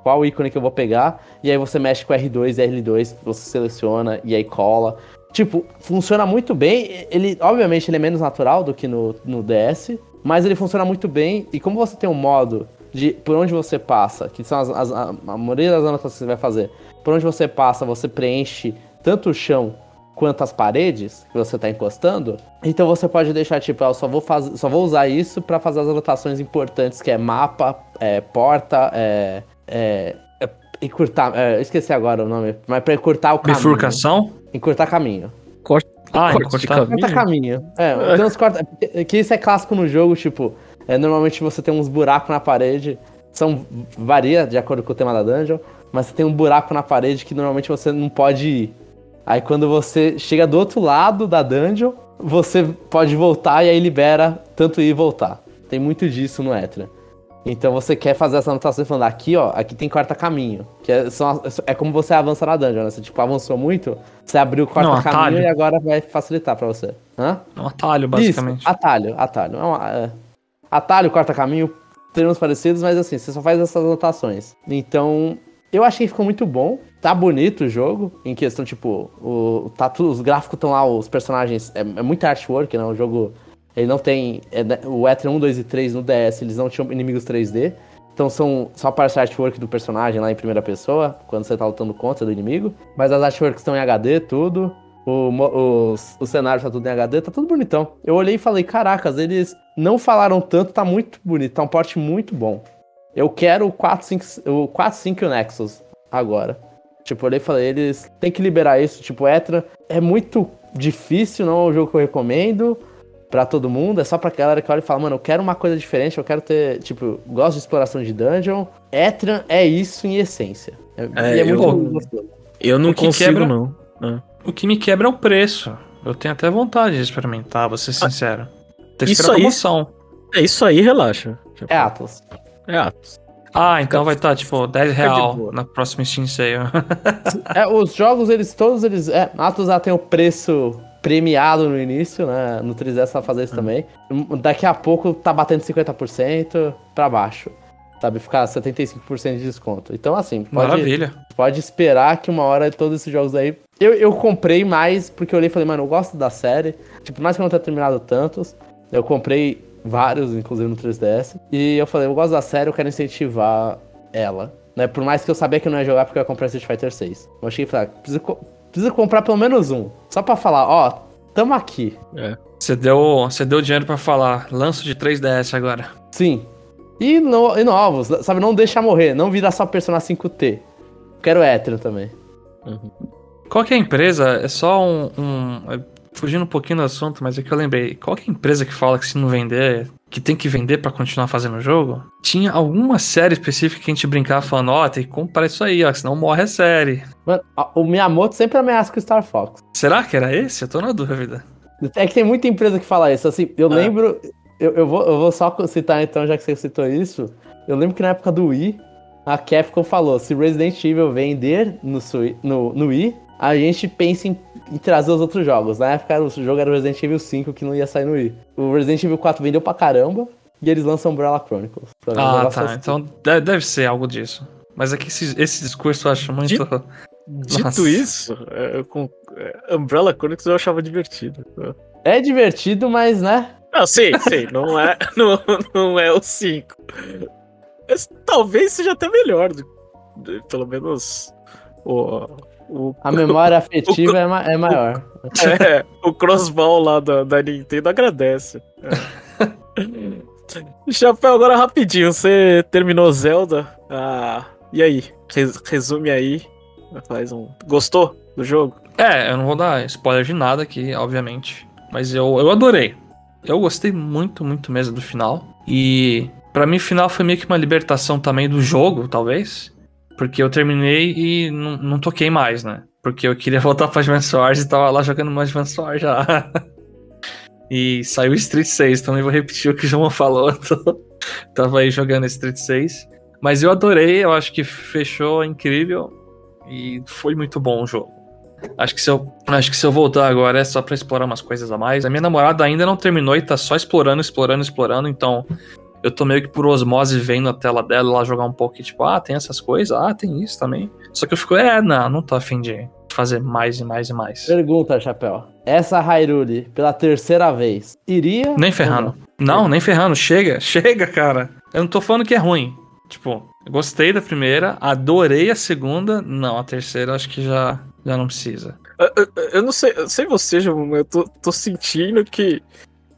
S2: qual ícone que eu vou pegar, e aí você mexe com R2 e L2, você seleciona e aí cola. Tipo, funciona muito bem. Ele, obviamente, ele é menos natural do que no, no DS, mas ele funciona muito bem. E como você tem um modo de por onde você passa, que são as, as, a, a maioria das anotações que você vai fazer, por onde você passa, você preenche tanto o chão quanto as paredes que você está encostando. Então você pode deixar tipo, eu só vou fazer, só vou usar isso para fazer as anotações importantes, que é mapa, é, porta, é, é, é encurtar, é, esqueci agora o nome, mas para encurtar o
S3: caminho. Bifurcação?
S2: Encurtar caminho.
S1: Corta,
S3: ah, corte caminho.
S2: Corta caminho. É, uns corta, que isso é clássico no jogo, tipo, é, normalmente você tem uns buracos na parede, são varia de acordo com o tema da dungeon mas você tem um buraco na parede que normalmente você não pode ir. Aí quando você chega do outro lado da dungeon, você pode voltar e aí libera tanto ir e voltar. Tem muito disso no Etra. Então você quer fazer essa anotação falando aqui, ó, aqui tem quarta caminho. Que é, é como você avança na dungeon, né? Você tipo, avançou muito, você abriu o quarta
S3: Não,
S2: caminho e agora vai facilitar pra você. Hã?
S3: É um atalho, basicamente.
S2: Isso, atalho, atalho. É uma- é. Atalho, quarta caminho, termos parecidos, mas assim, você só faz essas anotações. Então, eu achei que ficou muito bom. Tá bonito o jogo, em questão, tipo, o, tá tudo, os gráficos estão lá, os personagens. É, é muito artwork, né? O jogo. Ele não tem. é, né, o Etrian 1, 2 e 3 no DS, eles não tinham inimigos 3D. Então são só aparece artwork do personagem lá em primeira pessoa, quando você tá lutando contra do inimigo. Mas as artworks estão em HD, tudo. O, os- o cenário tá tudo em HD, tá tudo bonitão. Eu olhei e falei, caracas, eles não falaram tanto, tá muito bonito, tá um porte muito bom. Eu quero o 4, 5, o 4, 5 e o Nexus agora. Tipo, eu olhei e falei, eles têm que liberar isso. Tipo, Etra é muito difícil, não é um jogo que eu recomendo pra todo mundo. É só pra galera que olha e fala, mano, eu quero uma coisa diferente, eu quero ter, tipo, gosto de exploração de dungeon. Etran é isso em essência. É,
S1: É,
S2: e é muito
S1: eu-
S2: gostoso.
S1: Eu não
S3: O que
S1: consigo,
S3: quebra-
S1: não. Ah.
S3: O que me quebra é o preço. Eu tenho até vontade de experimentar, vou ser sincero. Tem que
S1: Isso
S3: esperar a promoção.
S1: É isso aí, relaxa. Tipo,
S2: É Atlas.
S1: é Atos.
S3: Ah, então vai estar, tipo, 10
S1: Fica de
S3: real na próxima Steam Sale.
S2: É, os jogos, eles todos eles. É, Atlas já tem o preço premiado no início, né? No 3DS vai fazer isso também. Daqui a pouco tá batendo 50% pra baixo. Sabe? Ficar 75% de desconto. Então, assim, pode,
S3: Maravilha.
S2: pode esperar que uma hora todos esses jogos aí. Eu, eu comprei mais porque eu olhei e falei, mano, eu gosto da série. Tipo, por mais que eu não tenha terminado tantos, eu comprei vários, inclusive no 3DS. E eu falei, eu gosto da série, eu quero incentivar ela. Né? Por mais que eu sabia que eu não ia jogar porque eu ia comprar Street Fighter 6. Eu achei que falei, ah, preciso, co- preciso comprar pelo menos um. Só pra falar, ó, tamo aqui.
S1: É.
S3: Você deu, você deu dinheiro pra falar. Lanço de 3DS agora.
S2: Sim. E, no- e novos, sabe? Não deixar morrer, não virar só Persona 5T. Quero hétero também.
S3: Qual que é a empresa? É só um, um- Fugindo um pouquinho do assunto, mas é que eu lembrei. Qual é a empresa que fala que se não vender, que tem que vender pra continuar fazendo o jogo? Tinha alguma série específica que a gente brincava falando, ó, tem que comprar isso aí, ó, senão morre a série.
S2: Mano, o Miyamoto sempre ameaça com o Star Fox.
S3: Será que era esse? Eu tô na dúvida.
S2: É que tem muita empresa que fala isso. Assim, eu
S3: É.
S2: lembro. Eu, eu, vou, eu vou só citar então, já que você citou isso. Eu lembro que na época do Wii, a Capcom falou: se Resident Evil vender no, Sui- no, no Wii, a gente pensa em, em trazer os outros jogos. Na época o jogo era o Resident Evil 5 que não ia sair no Wii. O Resident Evil 4 vendeu pra caramba e eles lançam Umbrella Chronicles. Um
S3: Ah, tá.
S2: assim.
S3: Então deve, ser algo disso. Mas é que esse, esse discurso eu acho muito.
S1: Dito
S3: Nossa.
S1: isso, é, eu com, é, Umbrella Chronicles eu achava divertido.
S2: É divertido, mas né?
S1: Ah, sim, sim, não é, não, não é o 5. Mas talvez seja até melhor. do- do- pelo menos o, o,
S2: A memória afetiva é, ma- é maior.
S1: é, o crossball lá da, da Nintendo agradece. É. Chapéu, agora rapidinho, você terminou Zelda? Ah, e aí? Res- resume aí. Faz um. Gostou do jogo?
S3: É, eu não vou dar spoiler de nada aqui, obviamente. Mas eu, eu adorei. Eu gostei muito, muito mesmo do final. E pra mim o final foi meio que uma libertação também do jogo, talvez. Porque eu terminei e não, toquei mais, né? Porque eu queria voltar pra Advance Wars e tava lá jogando mais Advance Wars já. e saiu Street 6, também vou repetir o que o João falou. tava aí jogando Street 6. Mas eu adorei, eu acho que fechou incrível. E foi muito bom o jogo. Acho que se eu, acho que se eu voltar agora é só pra explorar umas coisas a mais. A minha namorada ainda não terminou e tá só explorando, explorando, explorando. Então eu tô meio que por osmose vendo a tela dela lá jogar um pouco. E, tipo, ah, tem essas coisas, ah, tem isso também. Só que eu fico, é, não, não tô afim de fazer mais e mais e mais.
S2: Pergunta, Chapéu. Essa Hyrule, pela terceira vez, iria.
S3: Nem ferrando.
S2: não?
S3: Não, nem ferrando. Chega, chega, cara. Eu não tô falando que é ruim. Tipo, gostei da primeira, adorei a segunda. Não, a terceira eu acho que já, já não precisa.
S1: Eu, eu- eu não sei, eu sei você, João, mas eu tô, tô sentindo que,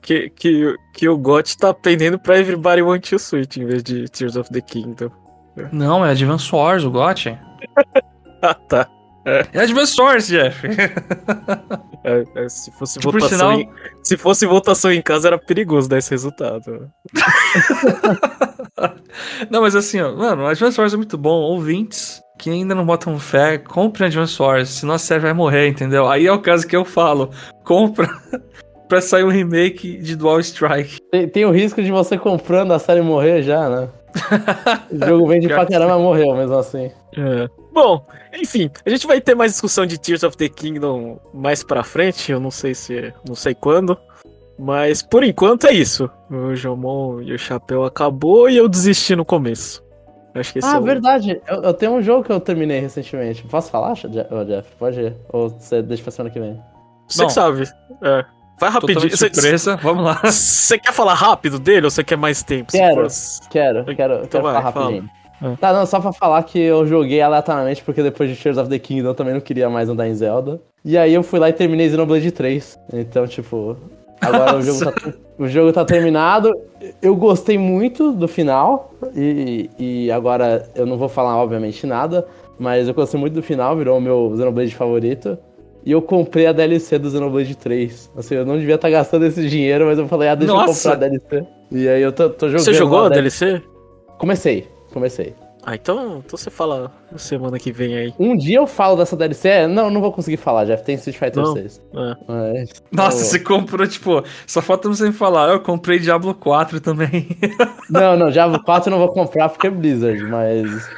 S1: que, que, que o GOT tá pendendo pra Everybody Want to Switch em vez de Tears of the Kingdom.
S3: Não, é Advance Wars o GOT.
S1: Ah, tá.
S3: É Advance Wars, Jeff.
S1: É, é, se fosse
S3: Que
S1: votação
S3: sinal-
S1: em, se fosse votação em casa era perigoso dar esse resultado.
S3: não, mas assim, ó, mano, Advance Wars é muito bom. Ouvintes que ainda não botam fé, comprem Advance Wars, senão a série vai morrer, entendeu? Aí é o caso que eu falo. Compra pra sair um remake de Dual Strike.
S2: Tem, tem o risco de você comprando a série morrer já, né? o jogo vende pra caramba, morreu mesmo assim.
S1: É. Bom, enfim, a gente vai ter mais discussão de Tears of the Kingdom mais pra frente, eu não sei se. não sei quando. Mas por enquanto é isso. O Jomon e o Chapéu acabou e eu desisti no começo. Acho que esse
S2: Ah,
S1: é o...
S2: verdade. Eu, eu tenho um jogo que eu terminei recentemente. Posso falar, Jeff? Pode ir. Ou você deixa pra semana que vem?
S1: Você
S3: Bom,
S1: que sabe. É. Vai rapidinho.
S3: Totalmente surpresa, vamos lá.
S1: você quer falar rápido dele ou você quer mais tempo?
S2: Quero.
S1: for-
S2: Quero, quero,
S1: Então
S2: quero
S1: vai,
S2: falar
S1: fala.
S2: rapidinho. Tá, não, só pra falar que eu joguei aleatoriamente, porque depois de Tears of the Kingdom eu também não queria mais andar em Zelda. E aí eu fui lá e terminei Xenoblade 3. Então, tipo, agora o jogo, tá, o jogo tá terminado. Eu gostei muito do final. E, e agora eu não vou falar, obviamente, nada. Mas eu gostei muito do final, virou o meu Xenoblade favorito. E eu comprei a DLC do Xenoblade 3. Assim, eu não devia estar gastando esse dinheiro, mas eu falei, ah, deixa
S1: Nossa!
S2: eu comprar a DLC. E aí eu tô, tô jogando.
S1: Você jogou a DLC?
S2: Comecei, comecei.
S1: Ah, então, então você fala semana que vem aí.
S2: Um dia eu falo dessa DLC. Não, não vou conseguir falar, Jeff. Tem Street Fighter
S1: Não.
S2: 6.
S1: É.
S2: Mas.
S3: Nossa,
S2: eu-
S3: você comprou, tipo, só falta você me falar, eu comprei Diablo 4 também.
S2: Não, não, Diablo 4 eu não vou comprar porque é Blizzard, mas.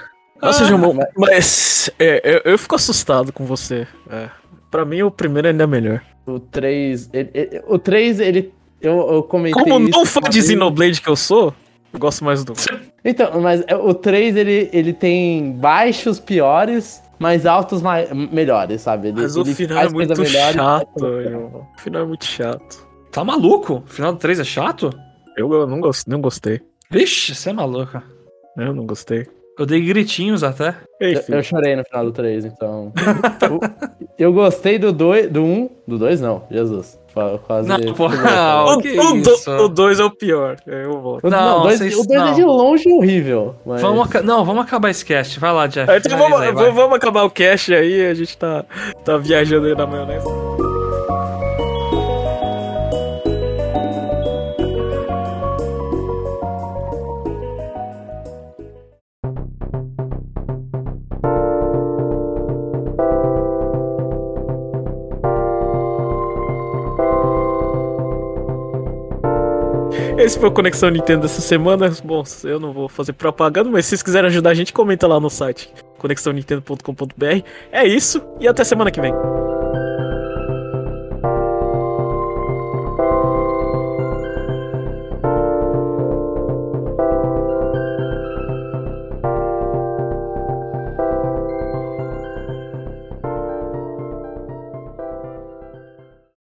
S1: Nossa,
S2: Ah,
S1: Jomon, mas é, eu, eu fico assustado com você. É. Pra mim, o primeiro ainda é melhor.
S2: O 3. ele- ele- o 3, ele. Eu, eu comentei.
S1: Como não fã de. Xenoblade que eu sou, eu gosto mais do.
S2: Então, mas é, o 3 ele, ele tem baixos piores, mas altos mai- melhores, sabe? Ele,
S1: Mas o final
S2: faz
S1: é muito
S2: melhor
S1: chato. Jomon. O final é muito chato.
S3: Tá maluco? O final do 3 é chato?
S1: Eu, eu não, gost, não gostei.
S3: Vixe, você é maluco.
S1: Eu não gostei.
S3: Eu dei gritinhos até.
S2: Eu, eu chorei no final do 3, então. Eu gostei do 2. Do 1. Um, do 2 não, Jesus. Quase.
S3: Não, não.
S1: o,
S3: que
S1: o,
S3: isso?
S1: do, o dois é o pior. Eu vou.
S2: O-
S3: Não,
S2: dois-
S3: vocês-
S2: o 2 é
S3: não.
S2: de longe horrível. Mas...
S3: Vamos Não, vamos acabar esse cast. Vai lá, Jeff.
S1: Então vamos,
S3: aí,
S1: vamos acabar o cast aí, a gente tá, tá viajando aí na maionese. Esse foi o Conexão Nintendo dessa semana. Bom, eu não vou fazer propaganda, mas se vocês quiserem ajudar a gente, comenta lá no site conexãonintendo.com.br. É isso e até semana que vem.